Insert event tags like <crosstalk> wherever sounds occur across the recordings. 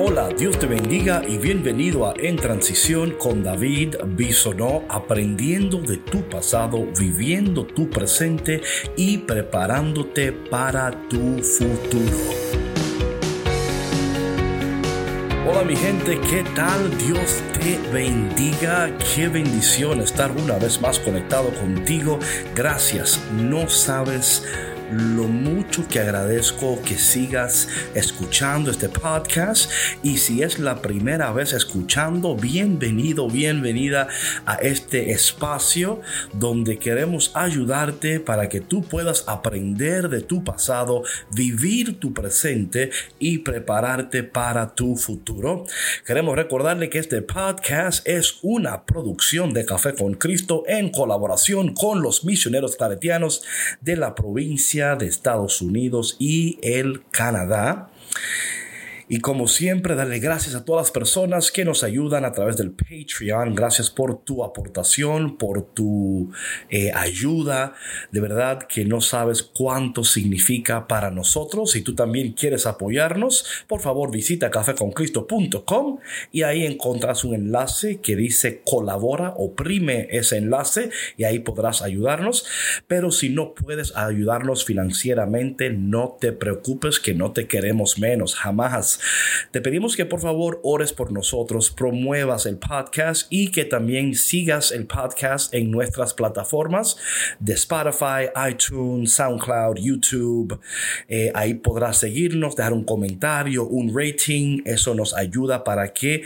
Hola, Dios te bendiga y bienvenido a En Transición con David Bisonó, aprendiendo de tu pasado, viviendo tu presente y preparándote para tu futuro. Hola mi gente, ¿qué tal? Dios te bendiga. Qué bendición estar una vez más conectado contigo. Gracias. No sabes lo mucho que agradezco que sigas escuchando este podcast y si es la primera vez escuchando, bienvenido, bienvenida a este espacio donde queremos ayudarte para que tú puedas aprender de tu pasado, vivir tu presente y prepararte para tu futuro. Queremos recordarle que este podcast es una producción de Café con Cristo en colaboración con los misioneros claretianos de la provincia de Estados Unidos y el Canadá. Y como siempre, darle gracias a todas las personas que nos ayudan a través del Patreon. Gracias por tu aportación, por tu eh, ayuda. De verdad que no sabes cuánto significa para nosotros. Si tú también quieres apoyarnos, por favor visita cafeconcristo.com y ahí encontrarás un enlace que dice colabora, oprime ese enlace y ahí podrás ayudarnos. Pero si no puedes ayudarnos financieramente, no te preocupes que no te queremos menos. Jamás te pedimos que por favor ores por nosotros, promuevas el podcast y que también sigas el podcast en nuestras plataformas de Spotify, iTunes, SoundCloud, YouTube. Eh, ahí podrás seguirnos, dejar un comentario, un rating. Eso nos ayuda para que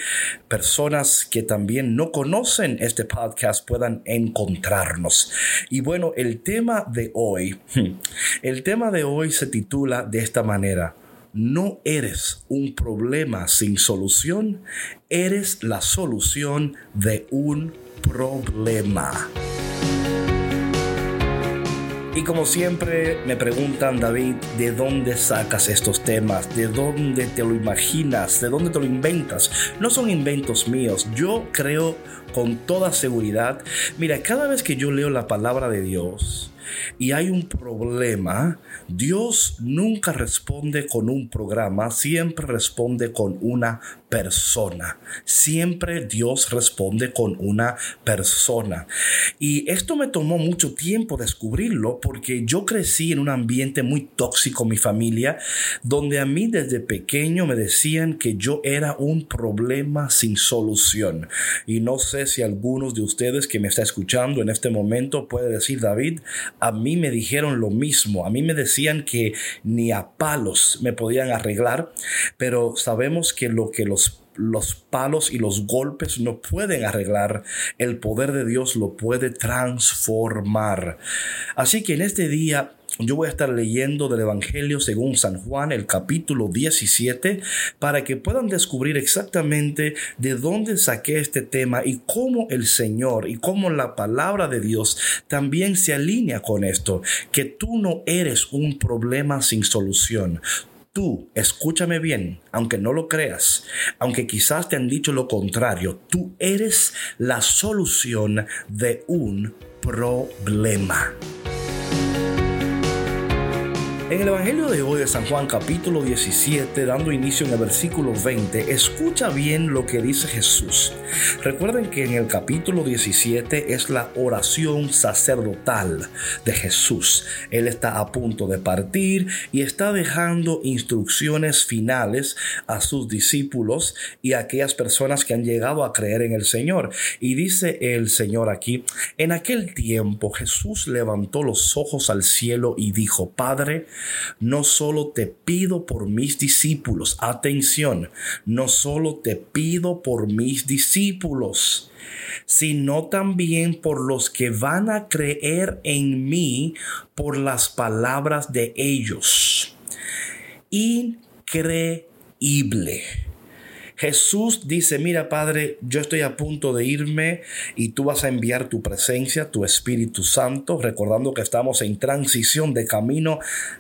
personas que también no conocen este podcast puedan encontrarnos. Y bueno, el tema de hoy, <laughs> el tema de hoy se titula de esta manera no eres un problema sin solución, eres la solución de un problema. Y como siempre me preguntan, David, ¿de dónde sacas estos temas? ¿De dónde te lo imaginas? ¿De dónde te lo inventas? No son inventos míos. Yo creo con toda seguridad. Mira, cada vez que yo leo la palabra de Dios, y hay un problema, Dios nunca responde con un programa, siempre responde con una persona. Siempre Dios responde con una persona. Y esto me tomó mucho tiempo descubrirlo porque yo crecí en un ambiente muy tóxico, mi familia, donde a mí desde pequeño me decían que yo era un problema sin solución. Y no sé si algunos de ustedes que me está escuchando en este momento puede decir, David, a mí me dijeron lo mismo. A mí me decían que ni a palos me podían arreglar, pero sabemos que lo que los los palos y los golpes no pueden arreglar, el poder de Dios lo puede transformar. Así que en este día yo voy a estar leyendo del Evangelio según San Juan, el capítulo 17, para que puedan descubrir exactamente de dónde saqué este tema y cómo el Señor y cómo la palabra de Dios también se alinea con esto, que tú no eres un problema sin solución. Tú, escúchame bien, aunque no lo creas, aunque quizás te han dicho lo contrario, tú eres la solución de un problema. En el Evangelio de hoy de San Juan capítulo 17, dando inicio en el versículo 20, escucha bien lo que dice Jesús. Recuerden que en el capítulo 17 es la oración sacerdotal de Jesús. Él está a punto de partir y está dejando instrucciones finales a sus discípulos y a aquellas personas que han llegado a creer en el Señor. Y dice el Señor aquí, en aquel tiempo Jesús levantó los ojos al cielo y dijo, Padre, no solo te pido por mis discípulos, atención, no solo te pido por mis discípulos, sino también por los que van a creer en mí por las palabras de ellos. Increíble. Jesús dice, mira Padre, yo estoy a punto de irme y tú vas a enviar tu presencia, tu Espíritu Santo, recordando que estamos en transición de camino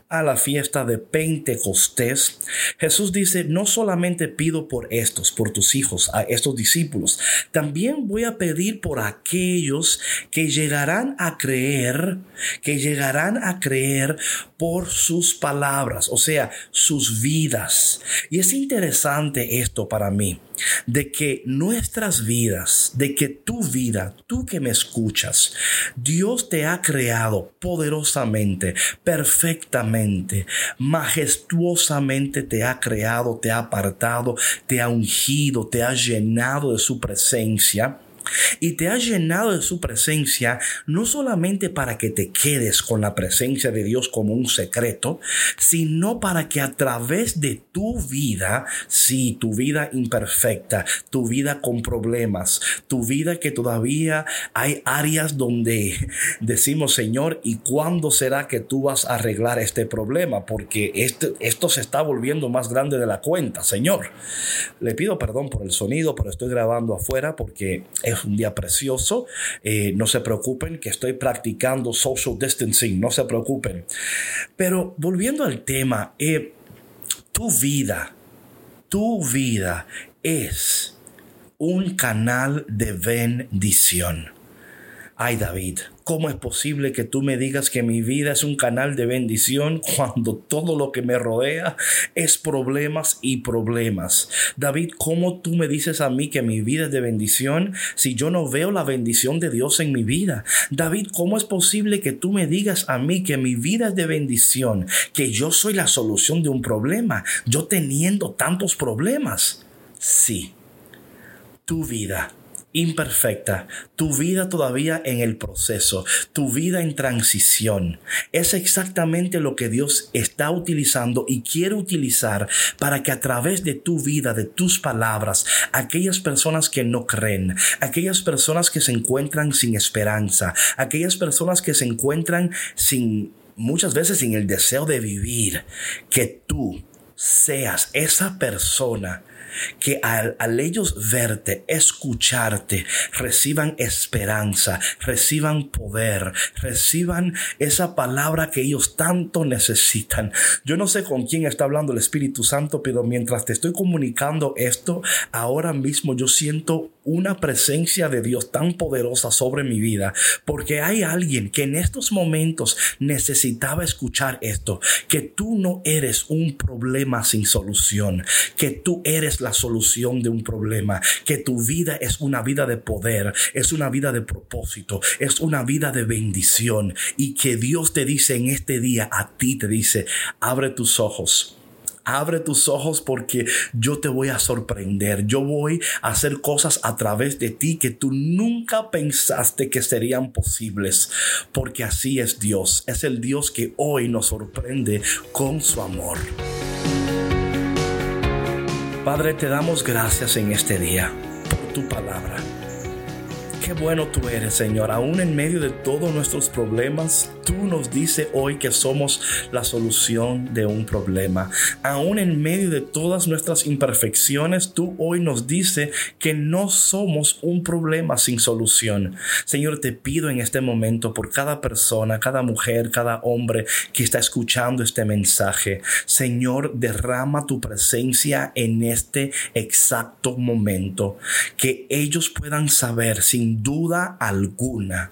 a la fiesta de Pentecostés. Jesús dice, no solamente pido por estos, por tus hijos, a estos discípulos, también voy a pedir por aquellos que llegarán a creer, que llegarán a creer por sus palabras, o sea, sus vidas. Y es interesante esto para mí, de que nuestras vidas, de que tu vida, tú que me escuchas, Dios te ha creado poderosamente, perfectamente, majestuosamente te ha creado, te ha apartado, te ha ungido, te ha llenado de su presencia y te ha llenado de su presencia no solamente para que te quedes con la presencia de Dios como un secreto, sino para que a través de tu vida, sí, tu vida imperfecta, tu vida con problemas, tu vida que todavía hay áreas donde decimos, Señor, ¿y cuándo será que tú vas a arreglar este problema? Porque este, esto se está volviendo más grande de la cuenta, Señor. Le pido perdón por el sonido, pero estoy grabando afuera porque un día precioso. Eh, no se preocupen que estoy practicando social distancing, no se preocupen. Pero volviendo al tema, eh, tu vida, tu vida es un canal de bendición. Ay David, ¿cómo es posible que tú me digas que mi vida es un canal de bendición cuando todo lo que me rodea es problemas y problemas? David, ¿cómo tú me dices a mí que mi vida es de bendición si yo no veo la bendición de Dios en mi vida? David, ¿cómo es posible que tú me digas a mí que mi vida es de bendición, que yo soy la solución de un problema, yo teniendo tantos problemas? Sí, tu vida imperfecta, tu vida todavía en el proceso, tu vida en transición. Es exactamente lo que Dios está utilizando y quiere utilizar para que a través de tu vida, de tus palabras, aquellas personas que no creen, aquellas personas que se encuentran sin esperanza, aquellas personas que se encuentran sin muchas veces sin el deseo de vivir, que tú seas esa persona que al, ellos verte, escucharte, reciban esperanza, reciban poder, reciban esa palabra que ellos tanto necesitan. Yo no sé con quién está hablando el Espíritu Santo, pero mientras te estoy comunicando esto, ahora mismo yo siento una presencia de Dios tan poderosa sobre mi vida, porque hay alguien que en estos momentos necesitaba escuchar esto, que tú no eres un problema sin solución, que tú eres la solución de un problema, que tu vida es una vida de poder, es una vida de propósito, es una vida de bendición y que Dios te dice en este día, a ti te dice, abre tus ojos. Abre tus ojos porque yo te voy a sorprender. Yo voy a hacer cosas a través de ti que tú nunca pensaste que serían posibles. Porque así es Dios. Es el Dios que hoy nos sorprende con su amor. Padre, te damos gracias en este día por tu palabra. Qué bueno tú eres, Señor. Aún en medio de todos nuestros problemas, tú nos dices hoy que somos la solución de un problema. Aún en medio de todas nuestras imperfecciones, tú hoy nos dices que no somos un problema sin solución. Señor, te pido en este momento por cada persona, cada mujer, cada hombre que está escuchando este mensaje. Señor, derrama tu presencia en este exacto momento. Que ellos puedan saber duda alguna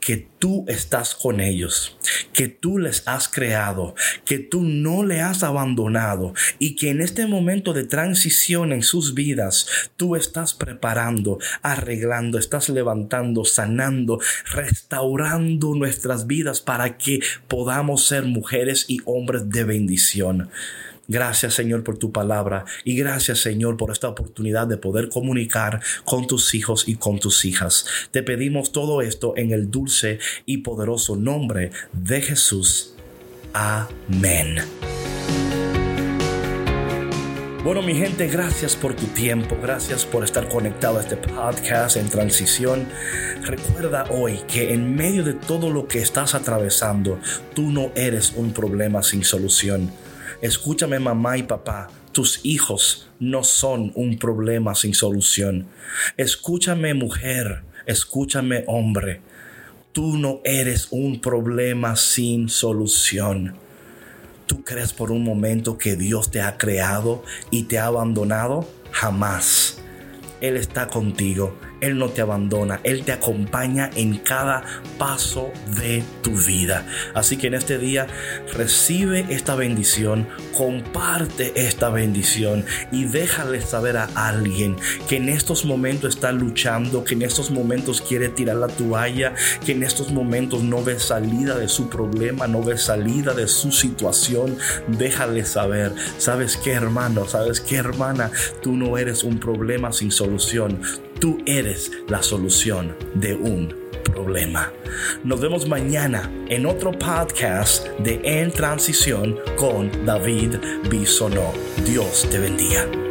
que tú estás con ellos, que tú les has creado, que tú no le has abandonado y que en este momento de transición en sus vidas tú estás preparando, arreglando, estás levantando, sanando, restaurando nuestras vidas para que podamos ser mujeres y hombres de bendición. Gracias Señor por tu palabra y gracias Señor por esta oportunidad de poder comunicar con tus hijos y con tus hijas. Te pedimos todo esto en el dulce y poderoso nombre de Jesús. Amén. Bueno, mi gente, gracias por tu tiempo, gracias por estar conectado a este podcast en transición. Recuerda hoy que en medio de todo lo que estás atravesando, tú no eres un problema sin solución. Escúchame mamá y papá, Tus hijos no son un problema sin solución. Escúchame mujer, escúchame hombre. Tú no eres un problema sin solución. ¿Tú crees por un momento que Dios te ha creado y te ha abandonado? Jamás. Él está contigo él no te abandona, Él te acompaña en cada paso de tu vida. Así que en este día recibe esta bendición, comparte esta bendición y déjale saber a alguien que en estos momentos está luchando, que en estos momentos quiere tirar la toalla, que en estos momentos no ve salida de su problema, no ve salida de su situación. Déjale saber, ¿sabes qué hermano? ¿Sabes qué hermana? Tú no eres un problema sin solución Tú eres la solución de un problema. Nos vemos mañana en otro podcast de En Transición con David Bisonó. Dios te bendiga.